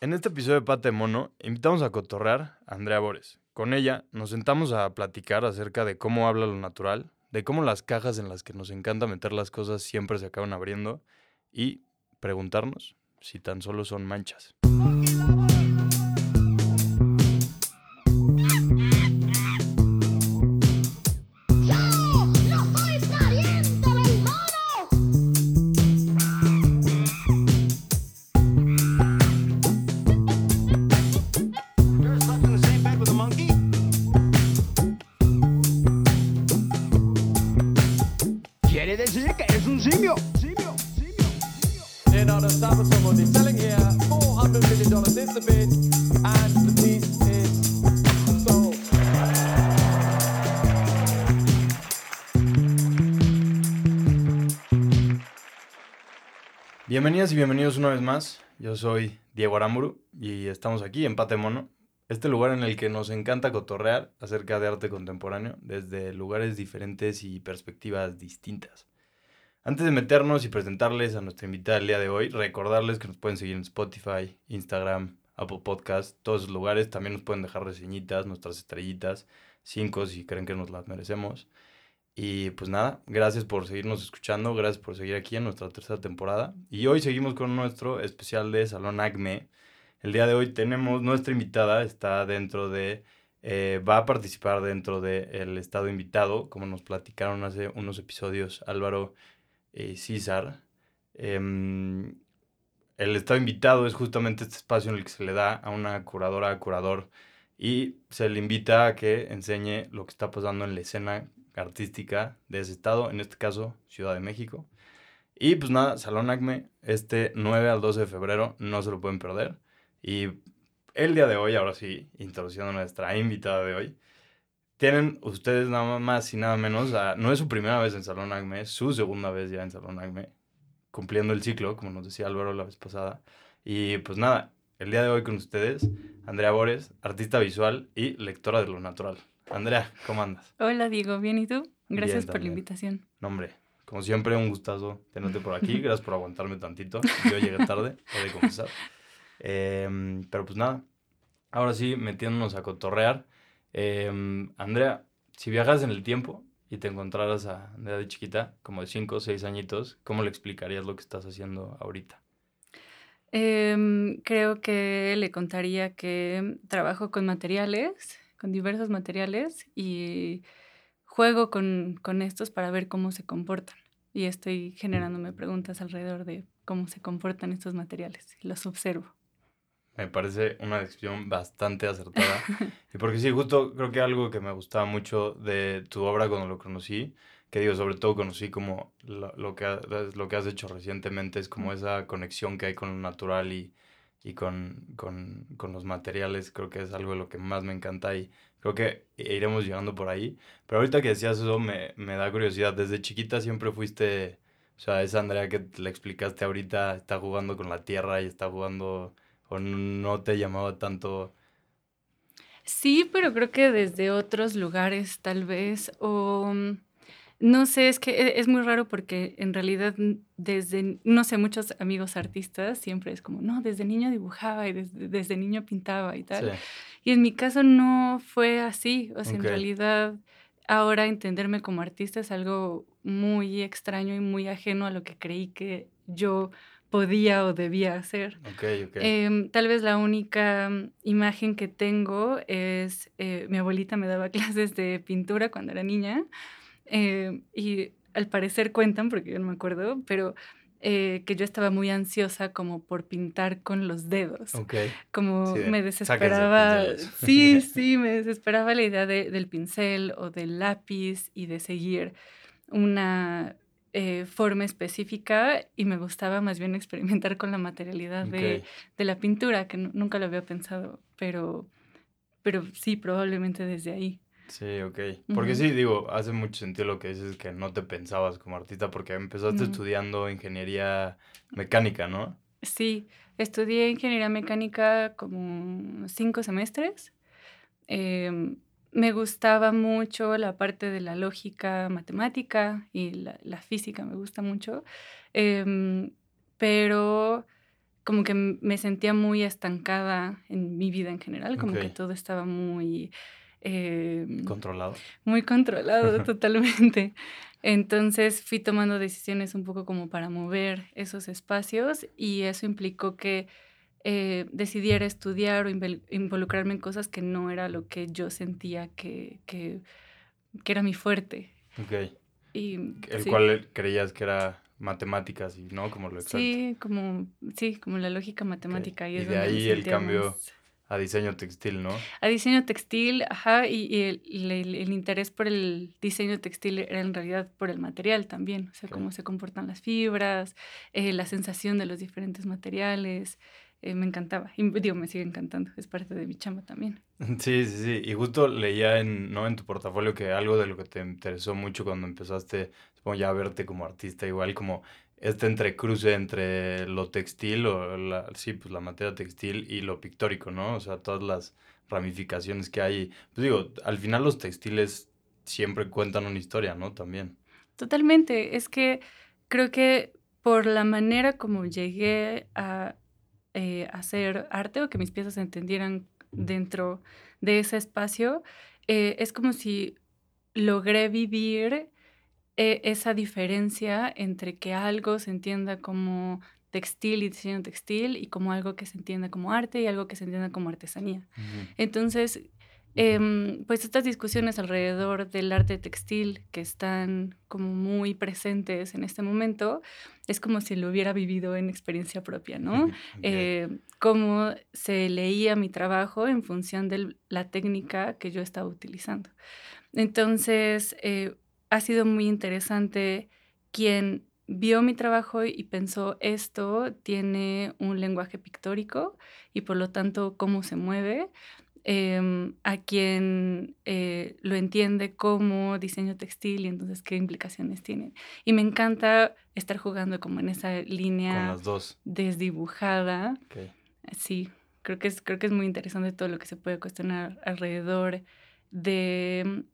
En este episodio de Pate Mono, invitamos a cotorrear a Andrea Bores. Con ella nos sentamos a platicar acerca de cómo habla lo natural, de cómo las cajas en las que nos encanta meter las cosas siempre se acaban abriendo y preguntarnos si tan solo son manchas. Bienvenidas y bienvenidos una vez más. Yo soy Diego Aramburu y estamos aquí en Pate Mono, este lugar en el que nos encanta cotorrear acerca de arte contemporáneo desde lugares diferentes y perspectivas distintas. Antes de meternos y presentarles a nuestra invitada el día de hoy, recordarles que nos pueden seguir en Spotify, Instagram, Apple Podcast, todos esos lugares. También nos pueden dejar reseñitas, nuestras estrellitas, cinco si creen que nos las merecemos. Y pues nada, gracias por seguirnos escuchando, gracias por seguir aquí en nuestra tercera temporada. Y hoy seguimos con nuestro especial de Salón Acme. El día de hoy tenemos nuestra invitada, está dentro de, eh, va a participar dentro del estado invitado, como nos platicaron hace unos episodios Álvaro y César. Em, el estado invitado es justamente este espacio en el que se le da a una curadora, curador, y se le invita a que enseñe lo que está pasando en la escena artística de ese estado, en este caso Ciudad de México. Y pues nada, Salón Acme, este 9 al 12 de febrero, no se lo pueden perder. Y el día de hoy, ahora sí, introduciendo a nuestra invitada de hoy, tienen ustedes nada más y nada menos, a- no es su primera vez en Salón Acme, es su segunda vez ya en Salón Acme, cumpliendo el ciclo, como nos decía Álvaro la vez pasada. Y pues nada, el día de hoy con ustedes, Andrea Bores, artista visual y lectora de lo natural. Andrea, ¿cómo andas? Hola Diego, ¿bien y tú? Gracias por la invitación. No, hombre, como siempre, un gustazo tenerte por aquí. Gracias por aguantarme tantito. Yo llegué tarde, he de confesar. Em, pero pues nada, ahora sí, metiéndonos a cotorrear. Em, Andrea, si viajas en el tiempo y te encontraras a Andrea de chiquita, como de 5 o 6 añitos, ¿cómo le explicarías lo que estás haciendo ahorita? Em, creo que le contaría que trabajo con materiales, con diversos materiales y juego con, con estos para ver cómo se comportan. Y estoy generándome preguntas alrededor de cómo se comportan estos materiales. Los observo. Me parece una descripción bastante acertada. y porque sí, justo creo que algo que me gustaba mucho de tu obra cuando lo conocí, que digo, sobre todo conocí como lo, lo que, ha- lo que has hecho recientemente, es como esa conexión que hay con lo natural y, y con, con, con los materiales. Creo que es algo de lo que más me encanta y creo que iremos llegando por ahí. Pero ahorita que decías eso, me, me da curiosidad. Desde chiquita siempre fuiste, o sea, esa Andrea que le explicaste ahorita, está jugando con la tierra y está jugando o no te llamaba tanto. Sí, pero creo que desde otros lugares tal vez, o mm, no sé, es que e- es muy raro porque en realidad desde, no sé, muchos amigos artistas siempre es como, no, desde niño dibujaba y desde, desde niño pintaba y tal. Sí, Y en mi caso no fue así, o sea, en realidad ahora entenderme como artista es algo muy extraño y muy ajeno a lo que creí que yo podía o debía hacer. ok, ok. Em, tal vez la única mm, imagen que tengo es, eh, mi abuelita me daba clases de pintura cuando era niña eh, y al parecer cuentan, porque yo no me acuerdo, pero eh, que yo estaba muy ansiosa como por pintar con los dedos, ok. como Sí, de, me "Sáquense desesperaba, pinceles". sí, sí, me desesperaba la idea de- del pincel o del lápiz y de seguir una eh, forma específica y me gustaba más bien experimentar con la materialidad de, Ok. de la pintura, que nu- nunca lo había pensado, pero, pero sí, probablemente desde ahí. Sí, ok. Porque sí, digo, hace mucho sentido lo que dices que no te pensabas como artista porque empezaste estudiando ingeniería mecánica, ¿no? Sí, estudié ingeniería mecánica como cinco semestres. Em, me gustaba mucho la parte de la lógica matemática y la, la física me gusta mucho, Em, pero como que me sentía muy estancada en mi vida en general, como que todo estaba muy... eh, Controlado. muy controlado totalmente. Entonces fui tomando decisiones un poco como para mover esos espacios y eso implicó que eh, decidiera estudiar o involucrarme en cosas que no era lo que yo sentía que, que, que era mi fuerte. Ok. Y, El sí. cual creías que era matemáticas y no como lo exacto. Sí, como, sí, como la lógica matemática. Y, Y es de donde ahí el cambio más- A diseño textil, ¿no? A diseño textil, ajá, y, y el, el- el interés por el diseño textil era en realidad por el material también, o sea, cómo se comportan las fibras, eh, la sensación de los diferentes materiales, eh, me encantaba, y digo, me sigue encantando, es parte de mi chamba también. Sí, sí, sí. Y justo leía en, ¿no? en tu portafolio que algo de lo que te interesó mucho cuando empezaste, supongo ya a verte como artista, igual como este entrecruce entre lo textil o la, sí, pues la materia textil y lo pictórico, ¿no? O sea, todas las ramificaciones que hay. Pues digo, al final los textiles siempre cuentan una historia, ¿no? También. Totalmente, es que creo que por la manera como llegué a eh, hacer arte o que mis piezas se entendieran dentro de ese espacio, eh, es como si logré vivir eh, esa diferencia entre que algo se entienda como textil y diseño textil y como algo que se entienda como arte y algo que se entienda como artesanía. Entonces, em, pues estas discusiones alrededor del arte textil que están como muy presentes en este momento, es como si lo hubiera vivido en experiencia propia, ¿no? Ok. Eh, cómo se leía mi trabajo en función de la técnica que yo estaba utilizando. Entonces, eh, ha sido muy interesante quien vio mi trabajo y pensó esto tiene un lenguaje pictórico y por lo tanto cómo se mueve, em, a quien eh, lo entiende como diseño textil y entonces qué implicaciones tiene. Y me encanta estar jugando como en esa Con línea las dos. desdibujada. Sí, creo que es, creo que es muy interesante todo lo que se puede cuestionar alrededor de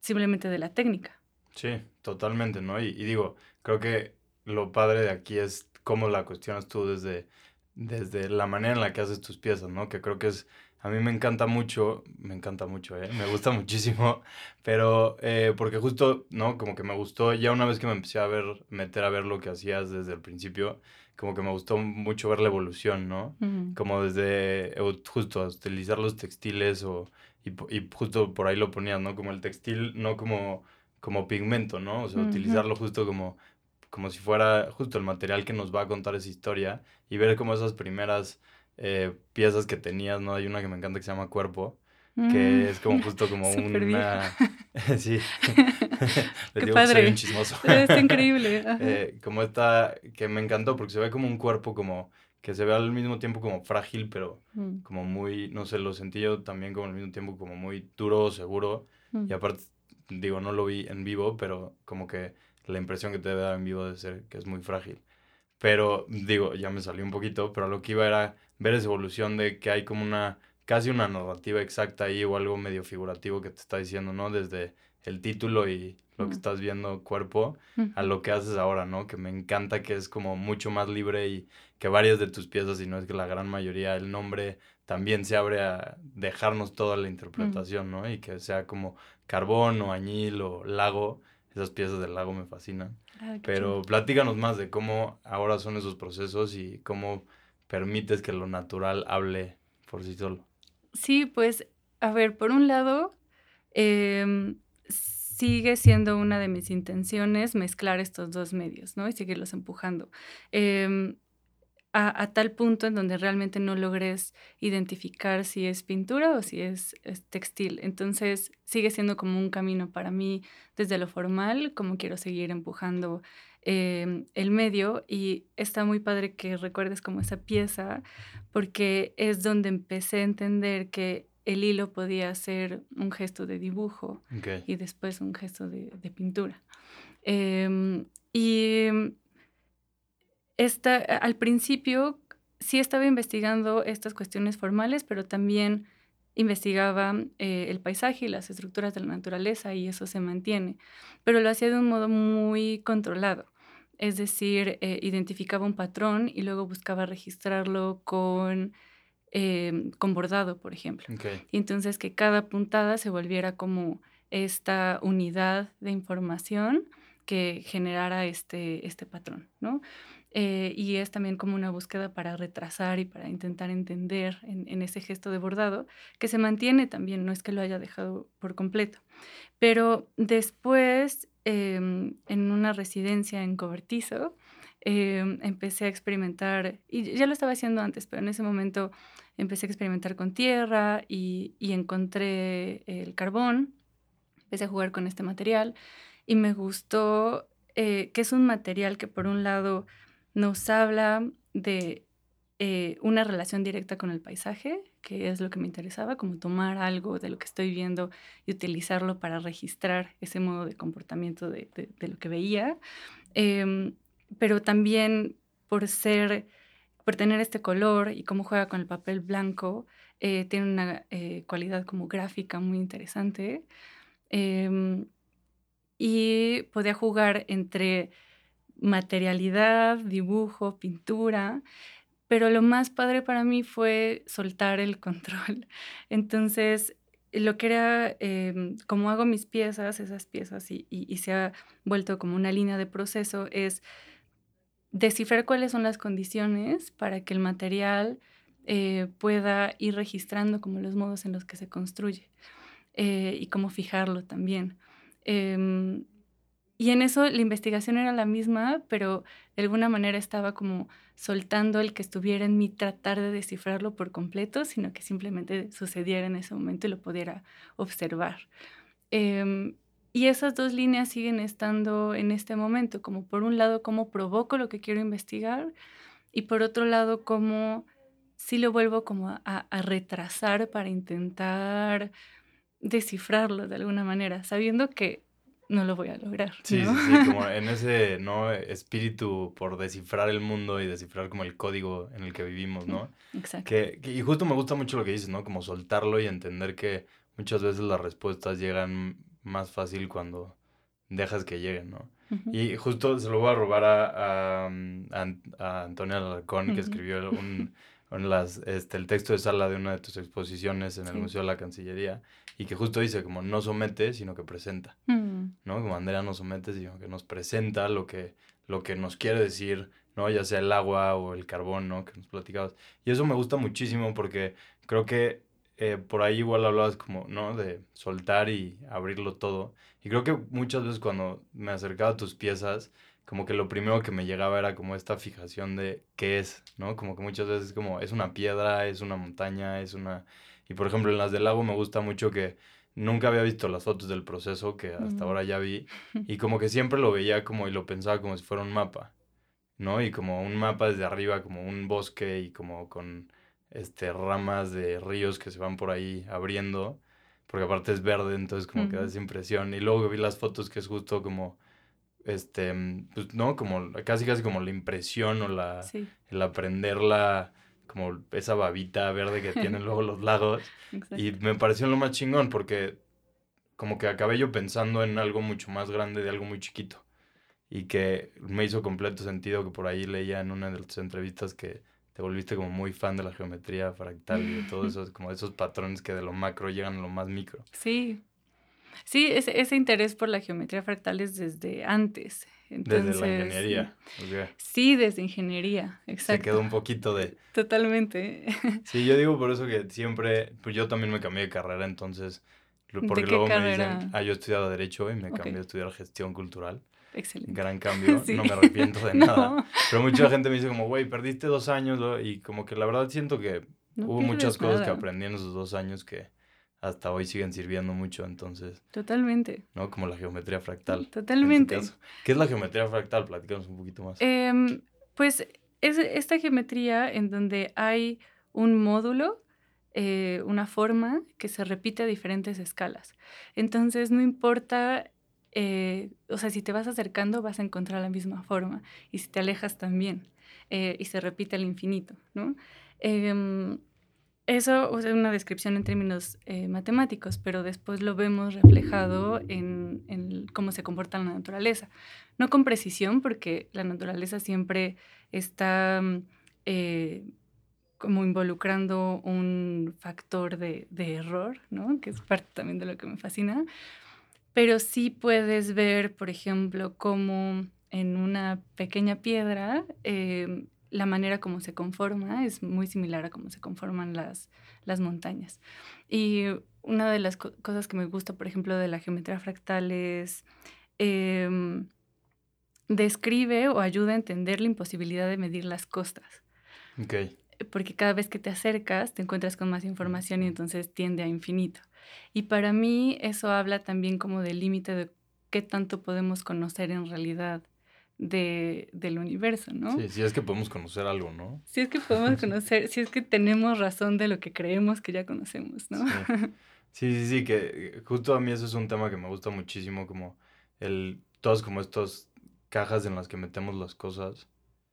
simplemente de la técnica. Sí, totalmente, ¿no? Y, y digo, creo que lo padre de aquí es cómo la cuestionas tú desde, desde la manera en la que haces tus piezas, ¿no? Que creo que es, a mí me encanta mucho, me encanta mucho, ¿eh? Me gusta muchísimo, pero eh, porque justo, ¿no? Como que me gustó, ya una vez que me empecé a ver, meter a ver lo que hacías desde el principio, como que me gustó mucho ver la evolución, ¿no? Como desde eh, justo utilizar los textiles o y, justo por ahí lo ponías, ¿no? Como el textil, no como, como pigmento, ¿no? O sea, utilizarlo justo como, como si fuera justo el material que nos va a contar esa historia y ver como esas primeras eh, piezas que tenías, ¿no? Hay una que me encanta que se llama Cuerpo, Mm. que es como justo como una... sí. Qué Les digo que soy padre. un chismoso. Está increíble. Eh, como esta, que me encantó porque se ve como un cuerpo como, que se ve al mismo tiempo como frágil, pero Mm, como muy, no sé, lo sentí yo también como al mismo tiempo como muy duro, seguro. mm. Y aparte, digo, no lo vi en vivo, pero como que la impresión que te da en vivo debe ser que es muy frágil. Pero digo, ya me salió un poquito, pero lo que iba era ver esa evolución de que hay como una, casi una narrativa exacta ahí o algo medio figurativo que te está diciendo, ¿no? Desde el título y lo que estás viendo cuerpo a lo que haces ahora, ¿no? Que me encanta que es como mucho más libre y que varias de tus piezas, y no es que la gran mayoría, el nombre también se abre a dejarnos toda la interpretación, ¿no? Y que sea como carbón o añil o lago, esas piezas del lago me fascinan. Ah, Pero platícanos más de cómo ahora son esos procesos y cómo permites que lo natural hable por sí solo. Sí, pues, a ver, por un lado, em, sigue siendo una de mis intenciones mezclar estos dos medios, ¿no? Y seguirlos empujando. Em, a, tal punto en donde realmente no logres identificar si es pintura o si es, es textil. Entonces, sigue siendo como un camino para mí desde lo formal, como quiero seguir empujando em, el medio. Y está muy padre que recuerdes como esa pieza, porque es donde empecé a entender que el hilo podía ser un gesto de dibujo y después un gesto de, de pintura. Em, y esta, al principio sí estaba investigando estas cuestiones formales, pero también investigaba eh, el paisaje y las estructuras de la naturaleza y eso se mantiene, pero lo hacía de un modo muy controlado. Es decir, eh, identificaba un patrón y luego buscaba registrarlo con, em, con bordado, por ejemplo. Y entonces que cada puntada se volviera como esta unidad de información que generara este, este patrón, ¿no? Eh, y es también como una búsqueda para retrasar y para intentar entender en, en ese gesto de bordado, que se mantiene también, no es que lo haya dejado por completo. Pero después, em, en una residencia en Cobertizo, em, empecé a experimentar, y ya lo estaba haciendo antes, pero en ese momento empecé a experimentar con tierra y, encontré el carbón, empecé a jugar con este material y me gustó eh, que es un material que por un lado nos habla de eh, una relación directa con el paisaje, que es lo que me interesaba, como tomar algo de lo que estoy viendo y utilizarlo para registrar ese modo de comportamiento de lo que veía, Em, pero también por ser, por tener este color y cómo juega con el papel blanco, eh, tiene una eh, cualidad como gráfica muy interesante. Em, y podía jugar entre materialidad, dibujo, pintura, pero lo más padre para mí fue soltar el control. Entonces, lo que era, em, como hago mis piezas, esas piezas, y- y se ha vuelto como una línea de proceso, es descifrar cuáles son las condiciones para que el material eh, pueda ir registrando como los modos en los que se construye eh, y cómo fijarlo también. Em, y en eso la investigación era la misma, pero de alguna manera estaba como soltando el que estuviera en mí tratar de descifrarlo por completo, sino que simplemente sucediera en ese momento y lo pudiera observar. Em, y esas dos líneas siguen estando en este momento, como por un lado cómo provoco lo que quiero investigar y por otro lado cómo sí lo vuelvo como a, retrasar para intentar descifrarlo de alguna manera, sabiendo que no lo voy a lograr. Sí, ¿no? sí, sí, como en ese, ¿no? Espíritu por descifrar el mundo y descifrar como el código en el que vivimos, ¿no? Exacto. Que, que- y justo me gusta mucho lo que dices, ¿no? Como soltarlo y entender que muchas veces las respuestas llegan más fácil cuando dejas que lleguen, ¿no? Ujú. Y justo se lo voy a robar a, a, mm, a An- a Antonia Alarcón, que escribió un, un las, este, el texto de sala de una de tus exposiciones en el Sí. Museo de la Cancillería, y que justo dice como no somete, sino que presenta. Mm, ¿no? Como Andrea nos somete, sino que nos presenta lo que, lo que nos quiere decir, ¿no? Ya sea el agua o el carbón, ¿no? Que nos platicabas. Y eso me gusta muchísimo porque creo que eh, por ahí igual hablabas como, ¿no? De soltar y abrirlo todo. Y creo que muchas veces cuando me acercaba a tus piezas, como que lo primero que me llegaba era como esta fijación de qué es, ¿no? Como que muchas veces como es una piedra, es una montaña, es una... Y por ejemplo en las del lago me gusta mucho que nunca había visto las fotos del proceso que hasta Mm. ahora ya vi y como que siempre lo veía como y lo pensaba como si fuera un mapa, ¿no? Y como un mapa desde arriba, como un bosque y como con este ramas de ríos que se van por ahí abriendo, porque aparte es verde, entonces como que da esa impresión. Y luego vi las fotos que es justo como este, pues no, como casi casi como la impresión o la sí, el aprenderla como esa babita verde que tienen luego los lagos. exacto. Y me pareció lo más chingón porque como que acabé yo pensando en algo mucho más grande de algo muy chiquito. Y que me hizo completo sentido que por ahí leía en una de las entrevistas que te volviste como muy fan de la geometría fractal y de todos esos, como esos patrones que de lo macro llegan a lo más micro. Sí, sí, ese, ese interés por la geometría fractal es desde antes. Desde la ingeniería. sea, Sí, desde ingeniería, se exacto. quedó un poquito de... Totalmente. Sí, yo digo por eso que siempre, pues yo también me cambié de carrera, entonces, lo- ¿De porque qué luego me dicen, ah, yo he estudiado Derecho y me Ok. cambié a estudiar Gestión Cultural. Excelente. Gran cambio, Sí. no me arrepiento de nada. Pero mucha gente me dice como, güey, perdiste dos años, y como que la verdad siento que no hubo muchas cosas que aprendí en esos dos años que hasta hoy siguen sirviendo mucho, entonces, Totalmente. ¿no? Como la geometría fractal. Totalmente. ¿Qué es la geometría fractal? Platícanos un poquito más. Em, pues es esta geometría en donde hay un módulo, eh, una forma que se repite a diferentes escalas. Entonces no importa, eh, o sea, si te vas acercando vas a encontrar la misma forma y si te alejas también eh, y se repite al infinito, ¿no? Em, eso es una descripción en términos eh, matemáticos, pero después lo vemos reflejado en, en, cómo se comporta la naturaleza. No con precisión, porque la naturaleza siempre está eh, como involucrando un factor de, de, error, ¿no? que es parte también de lo que me fascina, pero sí puedes ver, por ejemplo, cómo en una pequeña piedra eh, la manera como se conforma es muy similar a cómo se conforman las, las montañas. Y una de las cosas que me gusta, por ejemplo, de la geometría fractal es... Em, describe o ayuda a entender la imposibilidad de medir las costas. Okay. Porque cada vez que te acercas te encuentras con más información y entonces tiende a infinito. Y para mí eso habla también como del límite de qué tanto podemos conocer en realidad de, del universo, ¿no? Sí, si es que podemos conocer algo, ¿no? Si es que podemos conocer, si es que tenemos razón de lo que creemos que ya conocemos, ¿no? Sí. sí, sí, que justo a mí eso es un tema que me gusta muchísimo, como el, todos como estos cajas en las que metemos las cosas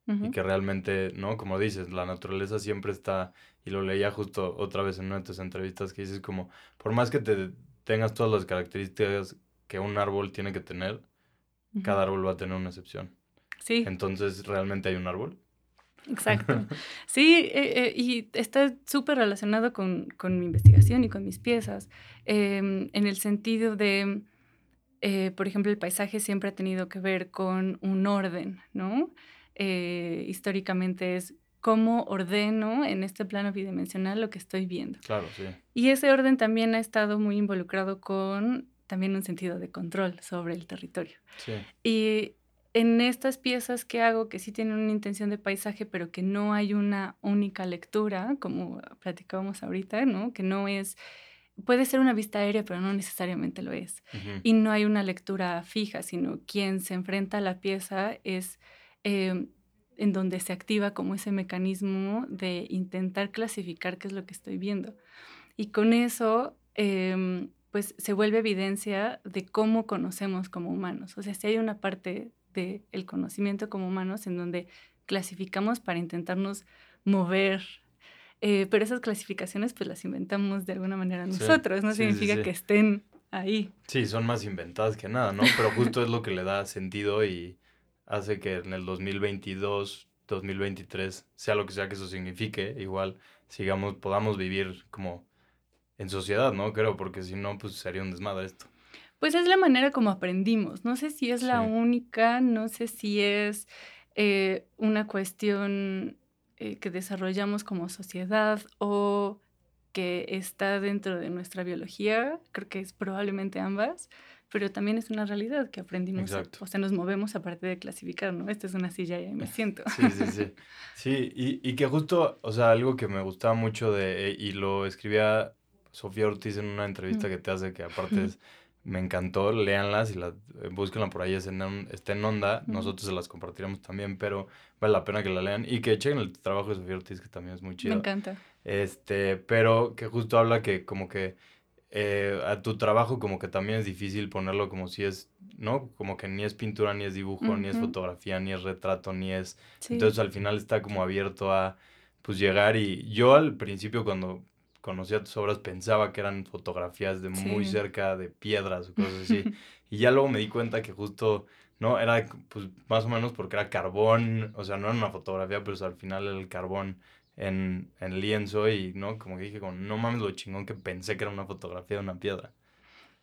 y que realmente, ¿no? Como dices, la naturaleza siempre está, y lo leía justo otra vez en una de tus entrevistas que dices como, por más que te tengas todas las características que un árbol tiene que tener, cada árbol va a tener una excepción. Sí. Entonces, ¿realmente hay un árbol? Exacto. Sí, eh, eh, y está súper relacionado con, con, mi investigación y con mis piezas, eh, en el sentido de, eh, por ejemplo, el paisaje siempre ha tenido que ver con un orden, ¿no? Eh, históricamente es cómo ordeno en este plano bidimensional lo que estoy viendo. Claro, sí. Y ese orden también ha estado muy involucrado con también un sentido de control sobre el territorio. Sí. Y en estas piezas que hago, que sí tienen una intención de paisaje, pero que no hay una única lectura, como platicábamos ahorita, ¿no? Que no es, puede ser una vista aérea, pero no necesariamente lo es. Uh -huh. Y no hay una lectura fija, sino quien se enfrenta a la pieza es eh, en donde se activa como ese mecanismo de intentar clasificar qué es lo que estoy viendo. Y con eso, eh, pues se vuelve evidencia de cómo conocemos como humanos. O sea, si hay una parte del el conocimiento como humanos en donde clasificamos para intentarnos mover, eh, pero esas clasificaciones pues las inventamos de alguna manera nosotros, sí, no sí, significa sí, que estén ahí. Sí, son más inventadas que nada, ¿no? Pero justo es lo que le da sentido y hace que en el 2022, 2023, sea lo que sea que eso signifique, igual sigamos, podamos vivir como en sociedad, ¿no? Creo, porque si no, pues sería un desmadre esto. Pues es la manera como aprendimos. No sé si es la Sí. única, no sé si es eh, una cuestión eh, que desarrollamos como sociedad o que está dentro de nuestra biología. Creo que es probablemente ambas, pero también es una realidad que aprendimos, a- Exacto. o sea, nos movemos a partir de clasificar, ¿no? Esta es una silla y ahí me siento. Sí, sí, sí. Sí, y, y que justo, o sea, algo que me gustaba mucho de, y lo escribía Sofía Ortiz en una entrevista Mm. que te hace, que aparte es, me encantó, léanlas y la, eh, búsquenla por ahí, está en onda, nosotros se las compartiremos también, pero vale la pena que la lean y que chequen el trabajo de Sofía Ortiz, que también es muy Me chido. encanta. Este, pero que justo habla que como que eh, a tu trabajo como que también es difícil ponerlo como si es, ¿no? Como que ni es pintura, ni es dibujo, ni es fotografía, ni es retrato, ni es... Sí. Entonces al final está como abierto a pues llegar y yo al principio cuando conocía tus obras pensaba que eran fotografías de muy Sí. cerca de piedras o cosas así. y ya luego me di cuenta que justo, ¿no? Era pues más o menos porque era carbón, o sea, no era una fotografía, pero al final era el carbón en, en lienzo y, ¿no? Como que dije, como, no mames lo chingón que pensé que era una fotografía de una piedra.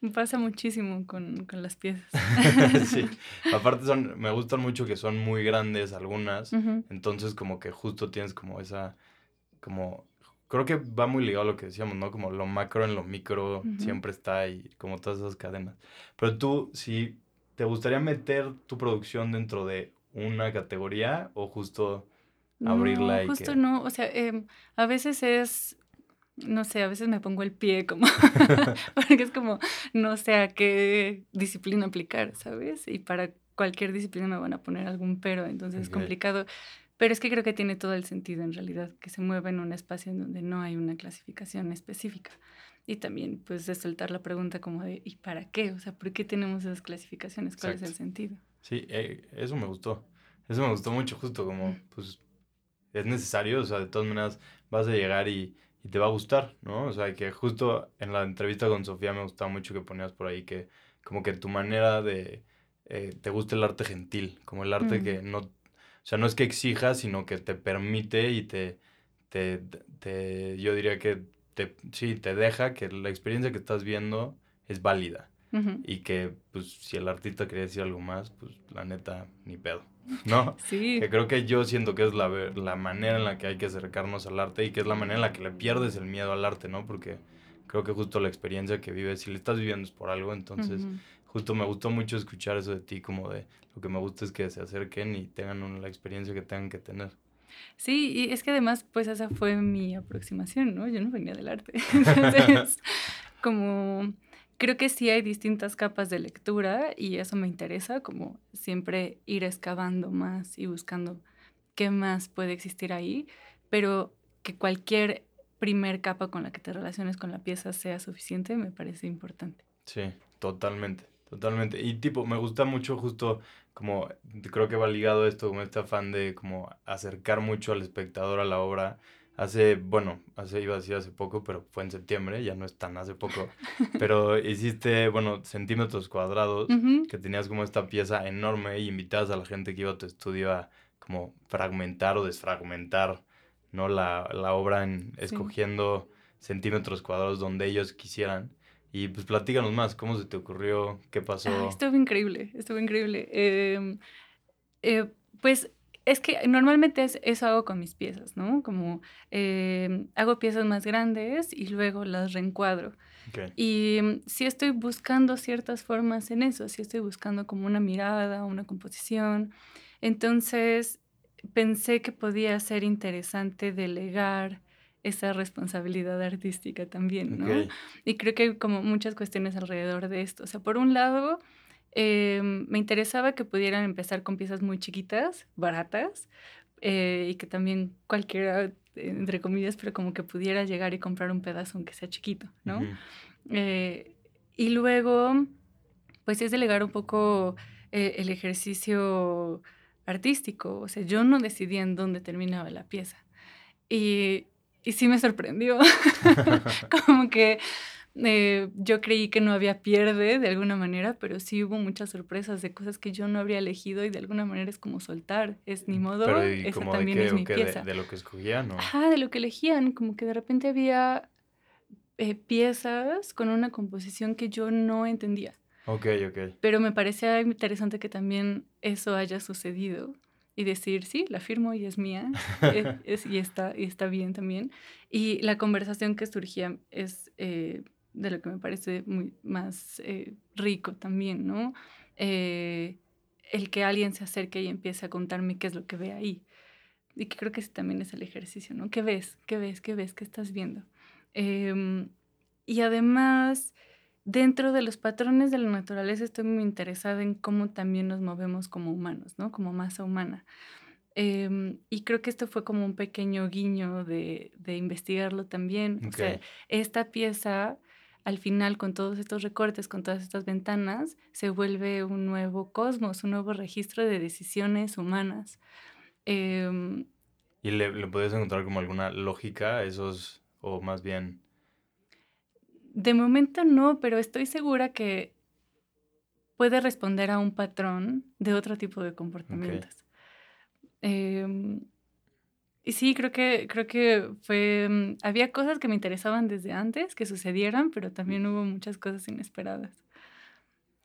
Me pasa muchísimo con, con las piezas. sí. Aparte son, me gustan mucho que son muy grandes algunas. Ujú. Entonces, como que justo tienes como esa, como, creo que va muy ligado a lo que decíamos, ¿no? Como lo macro en lo micro Ujú. siempre está ahí, como todas esas cadenas. Pero tú, si te gustaría meter tu producción dentro de una categoría o justo abrirla No, y justo que... no. O sea, em, a veces es, no sé, a veces me pongo el pie como, porque es como, no sé a qué disciplina aplicar, ¿sabes? Y para cualquier disciplina me van a poner algún pero, entonces es Ok. complicado. Pero es que creo que tiene todo el sentido en realidad, que se mueva en un espacio en donde no hay una clasificación específica. Y también, pues, de soltar la pregunta como de, ¿y para qué? O sea, ¿por qué tenemos esas clasificaciones? ¿Cuál es el sentido? Sí, eh, eso me gustó. Eso me gustó mucho, justo como, pues, es necesario, o sea, de todas maneras vas a llegar y, y te va a gustar, ¿no? O sea, que justo en la entrevista con Sofía me gustaba mucho que ponías por ahí que como que tu manera de... eh, te gusta el arte gentil, como el arte Mm. que no... O sea, no es que exija, sino que te permite y te... te, te yo diría que te, sí, te deja que la experiencia que estás viendo es válida. Y que, pues, si el artista quería decir algo más, pues, la neta, ni pedo, ¿no? Sí, Que creo que yo siento que es la, la manera en la que hay que acercarnos al arte y que es la manera en la que le pierdes el miedo al arte, ¿no? Porque creo que justo la experiencia que vives, si le estás viviendo es por algo, entonces. Justo me gustó mucho escuchar eso de ti, como de lo que me gusta es que se acerquen y tengan un- la experiencia que tengan que tener. Sí, y es que además, pues esa fue mi aproximación, ¿no? Yo no venía del arte. Entonces, como creo que sí hay distintas capas de lectura y eso me interesa, como siempre ir excavando más y buscando qué más puede existir ahí, pero que cualquier primer capa con la que te relaciones con la pieza sea suficiente me parece importante. Sí, totalmente, totalmente. Y tipo, me gusta mucho justo como, creo que va ligado esto, como este afán de como acercar mucho al espectador a la obra. Hace, bueno, hace, iba a decir hace poco, pero fue en septiembre, ya no es tan hace poco. Pero hiciste, bueno, centímetros cuadrados, que tenías como esta pieza enorme y invitabas a la gente que iba a tu estudio a como fragmentar o desfragmentar, ¿no? La, la obra en escogiendo centímetros cuadrados donde ellos quisieran. Y pues platícanos más, ¿cómo se te ocurrió? ¿Qué Ah, pasó? estuvo increíble, estuvo increíble. Em, eh, pues es que normalmente es- eso hago con mis piezas, ¿no? Como em, hago piezas más grandes y luego las reencuadro. Y mm, sí estoy buscando ciertas formas en eso, sí estoy buscando como una mirada, una composición. Entonces pensé que podía ser interesante delegar esa responsabilidad artística también, ¿no? Y creo que hay como muchas cuestiones alrededor de esto. O sea, por un lado, em, me interesaba que pudieran empezar con piezas muy chiquitas, baratas, eh, y que también cualquiera, entre comillas, pero como que pudiera llegar y comprar un pedazo aunque sea chiquito, ¿no? Eh, y luego, pues es delegar un poco eh, el ejercicio artístico. O sea, yo no decidía en dónde terminaba la pieza. Y, y sí me sorprendió. Como que eh, yo creí que no había pierde de alguna manera, pero sí hubo muchas sorpresas de cosas que yo no habría elegido y de alguna manera es como soltar. Es ni modo, Pero ¿y esa como de también qué es mi pieza. de lo que escogían o? Ajá, de lo que elegían, como que de repente había eh, piezas con una composición que yo no entendía, Ok, ok. pero me parecía interesante que también eso haya sucedido y decir, sí, la firmo y es mía, es- y, está, y está bien también. Y la conversación que surgía es eh, de lo que me parece muy más eh, rico también, ¿no? Eh, el que alguien se acerque y empiece a contarme qué es lo que ve ahí. Y que creo que ese también es el ejercicio, ¿no? ¿Qué ves? ¿Qué ves? ¿Qué ves? ¿Qué estás viendo? Em, y además, dentro de los patrones de la naturaleza, estoy muy interesada en cómo también nos movemos como humanos, ¿no? Como masa humana. Em, y creo que esto fue como un pequeño guiño de, de investigarlo también. O sea, esta pieza, al final, con todos estos recortes, con todas estas ventanas, se vuelve un nuevo cosmos, un nuevo registro de decisiones humanas. Em, ¿Y le, le podías encontrar como alguna lógica a esos, o más bien, de momento no, pero estoy segura que puede responder a un patrón de otro tipo de comportamientos. Em, y sí, creo que, creo que fue. mm, Había cosas que me interesaban desde antes que sucedieran, pero también hubo muchas cosas inesperadas.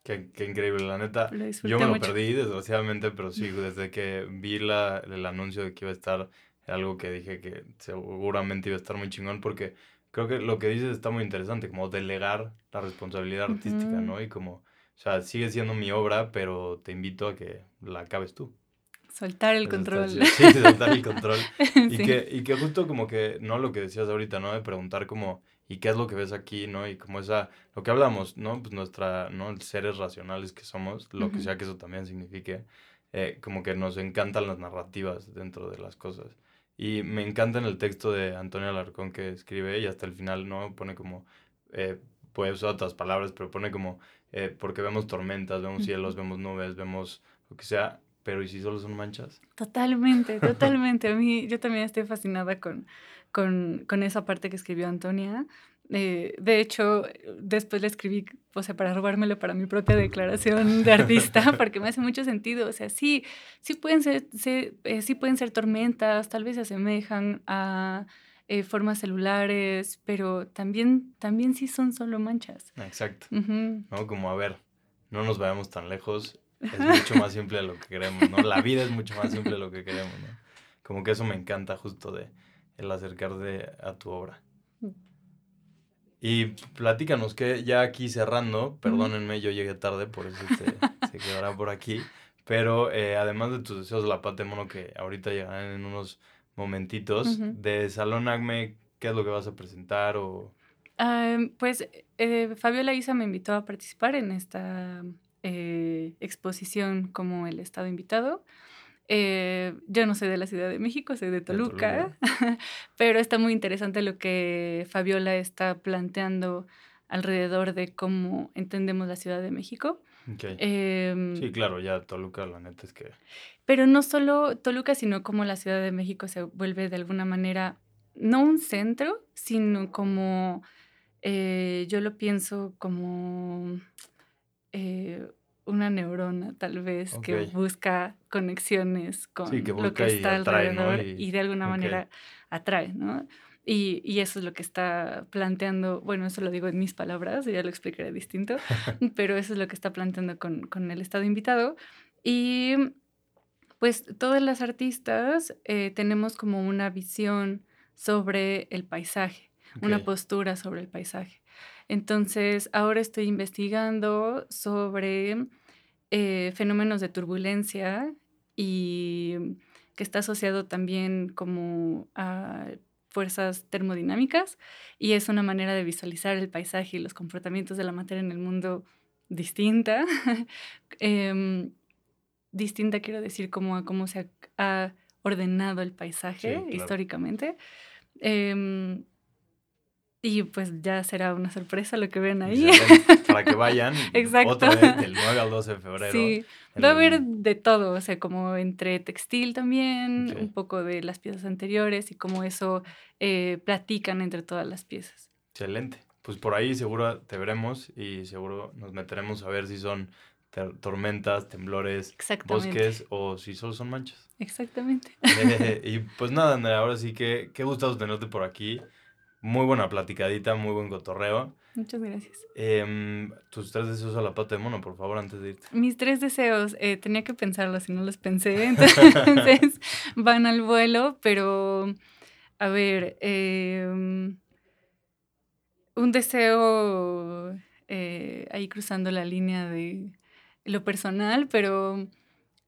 qué, qué increíble, la neta. Yo me lo mucho. perdí, desgraciadamente, pero sí, desde que vi la, el anuncio de que iba a estar, algo que dije que seguramente iba a estar muy chingón, porque creo que lo que dices está muy interesante, como delegar la responsabilidad artística. ¿no? Y como, o sea, sigue siendo mi obra, pero te invito a que la acabes tú. Soltar el Eso control. Sí, soltar el control. Y, que, y que justo como que, ¿no? Lo que decías ahorita, ¿no? De preguntar como, ¿y qué es lo que ves aquí, ¿no? Y como esa, lo que hablamos, ¿no? Pues nuestra, ¿no? Seres racionales que somos, lo que sea que eso también signifique, eh, como que nos encantan las narrativas dentro de las cosas. Y me encanta en el texto de Antonio Alarcón que escribe y hasta el final, ¿no? Pone como, eh, puede usar otras palabras, pero pone como, eh, porque vemos tormentas, vemos cielos, vemos nubes, vemos lo que sea, pero ¿y si solo son manchas? Totalmente, totalmente. A mí, yo también estoy fascinada con, con, con esa parte que escribió Antonia. Eh, de hecho, después le escribí, o sea, para robármelo para mi propia declaración de artista, porque me hace mucho sentido. O sea, sí, sí pueden ser, sí, eh, sí pueden ser tormentas, tal vez se asemejan a eh, formas celulares, pero también, también sí son solo manchas. Exacto. ¿No? Como, a ver, no nos vayamos tan lejos. Es mucho más simple de lo que queremos, ¿no? La vida es mucho más simple de lo que queremos, ¿no? Como que eso me encanta justo de el acercarte a tu obra. Y platícanos que ya aquí cerrando, perdónenme, yo llegué tarde, por eso se quedará por aquí. Pero eh, además de tus deseos de la pata de mono que ahorita llegarán en unos momentitos, Ujú. de Salón Acme, ¿qué es lo que vas a presentar? O... Ah, pues eh, Fabiola Isa me invitó a participar en esta eh, exposición como el estado invitado. Eh, yo no soy de la Ciudad de México, soy de Toluca, pero está muy interesante lo que Fabiola está planteando alrededor de cómo entendemos la Ciudad de México. Em, Sí, claro, ya Toluca, la neta es que... pero no solo Toluca, sino como la Ciudad de México se vuelve de alguna manera, no un centro, sino como, eh, yo lo pienso como eh, una neurona tal vez que busca conexiones con Sí, que lo que está atrae, ¿no? alrededor Y- y, de alguna manera atrae, ¿no? Y, y eso es lo que está planteando, bueno, eso lo digo en mis palabras, ya lo explicaré distinto, pero eso es lo que está planteando con, con el estado invitado. Y pues todas las artistas eh, tenemos como una visión sobre el paisaje, una postura sobre el paisaje. Entonces, ahora estoy investigando sobre eh, fenómenos de turbulencia y que está asociado también como a fuerzas termodinámicas y es una manera de visualizar el paisaje y los comportamientos de la materia en el mundo distinta. Em, distinta quiero decir como a cómo se ha, ordenado el paisaje Sí, claro. históricamente. Em, y pues ya será una sorpresa lo que ven ahí. Para que vayan. Exacto. Otra vez, del 9 al 12 de febrero. Sí, va a haber de todo, o sea, como entre textil también, un poco de las piezas anteriores y cómo eso eh, platican entre todas las piezas. Excelente. Pues por ahí seguro te veremos y seguro nos meteremos a ver si son tormentas, temblores, bosques o si solo son manchas. Exactamente. Eh, y pues nada, Andrea, ahora sí que qué gusto tenerte por aquí. Muy buena platicadita, muy buen cotorreo. Muchas gracias. Em, tus tres deseos a la pata de mono, por favor, antes de irte. Mis tres deseos, eh, tenía que pensarlos y no los pensé, entonces van al vuelo, pero a ver, em, un deseo eh, ahí cruzando la línea de lo personal, pero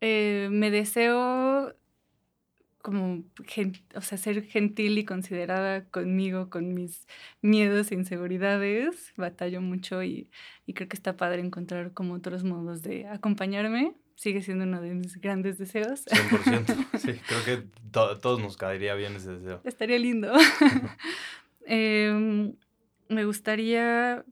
eh, me deseo como, o sea, ser gentil y considerada conmigo, con mis miedos e inseguridades. Batallo mucho y, y creo que está padre encontrar como otros modos de acompañarme. Sigue siendo uno de mis grandes deseos. 100%. Sí, creo que to- a todos nos caería bien ese deseo. Estaría lindo. Em, me gustaría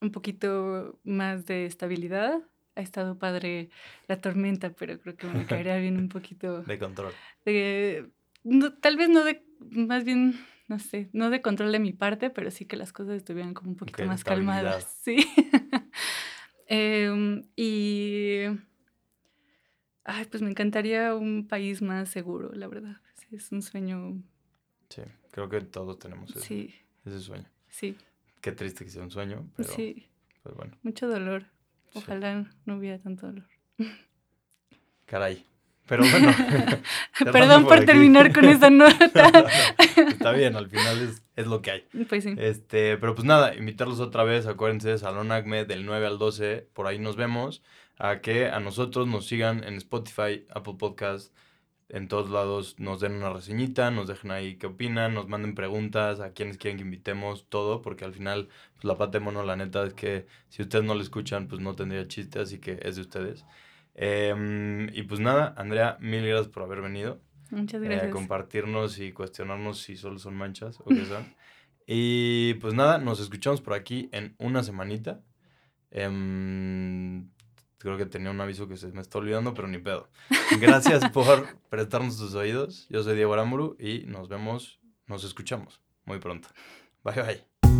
un poquito más de estabilidad. Ha estado padre la tormenta, pero creo que me caería bien un poquito De control. de... no- tal vez no de... Más bien, no sé, no de control de mi parte, pero sí que las cosas estuvieran como un poquito más calmadas. Sí. Em, y... Ay, pues me encantaría un país más seguro, la verdad. Sí, es un sueño... Sí, creo que todos tenemos ese, Sí, ese sueño. sí, Qué triste que sea un sueño, pero sí. pues bueno. Mucho dolor. Sí. Ojalá no hubiera tanto dolor. Caray. Pero bueno. Perdón por terminar con esa nota. Está bien, al final es, es lo que hay. Pues sí. Este, pero pues nada, invitarlos otra vez, acuérdense, Salón Acme del 9 al 12, por ahí nos vemos, a que a nosotros nos sigan en Spotify, Apple Podcast, en todos lados nos den una reseñita, nos dejen ahí qué opinan, nos manden preguntas, a quienes quieren que invitemos, todo, porque al final, pues la pata de mono, la neta es que si ustedes no lo escuchan, pues no tendría chiste, así que es de ustedes. Em, y pues nada, Andrea, mil gracias por haber venido Muchas eh, gracias. compartirnos y cuestionarnos si solo son manchas o qué son. y pues nada, nos escuchamos por aquí en una semanita. Em, Creo que tenía un aviso que se me está olvidando, pero ni pedo. Gracias por prestarnos tus oídos. Yo soy Diego Aramburu y nos vemos, nos escuchamos muy pronto. Bye bye.